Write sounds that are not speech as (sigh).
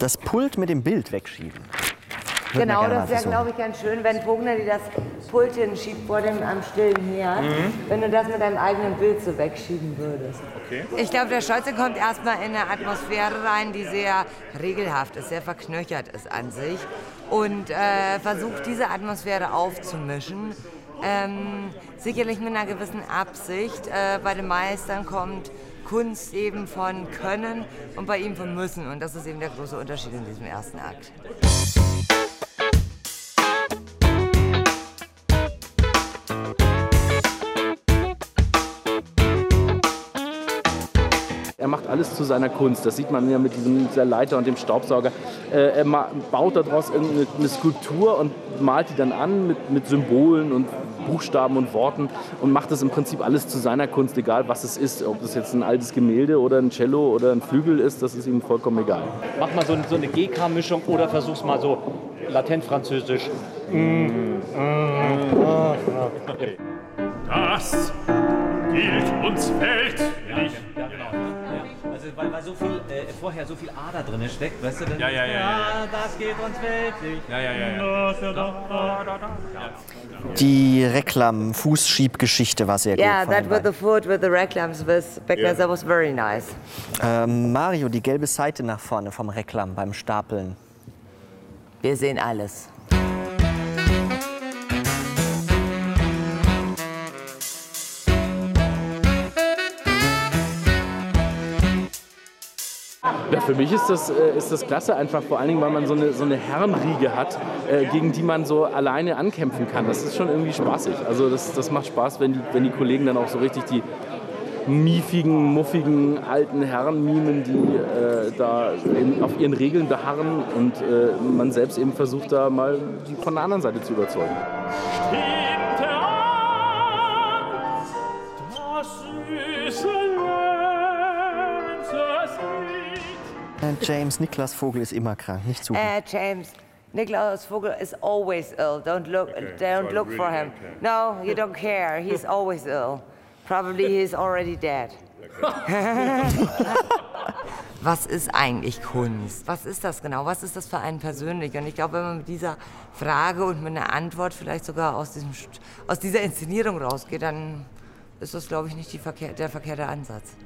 Das Pult mit dem Bild wegschieben. Würde Genau, das wäre, glaube ich, ganz schön, wenn Vogner dir das Pult hinschiebt vor dem am stillen Herd, wenn du das mit deinem eigenen Bild so wegschieben würdest. Ich glaube, der Scholze kommt erstmal in eine Atmosphäre rein, die sehr regelhaft ist, sehr verknöchert ist an sich und äh, versucht diese Atmosphäre aufzumischen. Ähm, sicherlich mit einer gewissen Absicht. Äh, bei den Meistern kommt Kunst eben von Können und bei ihm von Müssen. Und das ist eben der große Unterschied in diesem ersten Akt. Er macht alles zu seiner Kunst. Das sieht man ja mit diesem, dieser Leiter und dem Staubsauger. Äh, er baut daraus irgendeine eine Skulptur und malt die dann an mit, mit Symbolen und Buchstaben und Worten und macht das im Prinzip alles zu seiner Kunst, egal was es ist. Ob das jetzt ein altes Gemälde oder ein Cello oder ein Flügel ist, das ist ihm vollkommen egal. Mach mal so, so eine GK-Mischung oder versuch's mal so latent-französisch. Das gilt uns weltlich. Also, weil, weil so viel, äh, vorher so viel Ader drin steckt, weißt du? Dann, Ja, ja, ja, ja. das geht uns weltlich. Ja, ja, ja, ja. Die Reklam-Fußschiebgeschichte war sehr Yeah, gut. von that with the food, with the reclams, with Beckner, that was very nice. Ähm, Mario, die gelbe Seite nach vorne vom Reklam beim Stapeln. Wir sehen alles. Ja, für mich ist das, äh, ist das klasse, einfach vor allen Dingen, weil man so eine, so eine Herrenriege hat, äh, gegen die man so alleine ankämpfen kann. Das ist schon irgendwie spaßig. Also das, das macht Spaß, wenn die, wenn die Kollegen dann auch so richtig die miefigen, muffigen alten Herren mimen, die äh, da in, auf ihren Regeln beharren und äh, man selbst eben versucht, da mal die von der anderen Seite zu überzeugen. Stimmte an, das süße James Niklas Vogel ist immer krank, nicht zu. Uh, James, Niklaus Vogel is always ill. Don't look, don't look for him. No, you don't care. He's always ill. Probably he's already dead. (laughs) Was ist eigentlich Kunst? Was ist das genau? Was ist das für einen persönlich? Und ich glaube, wenn man mit dieser Frage und mit einer Antwort vielleicht sogar aus, diesem, aus dieser Inszenierung rausgeht, dann ist das, glaube ich, nicht die verkehr der verkehrte Ansatz.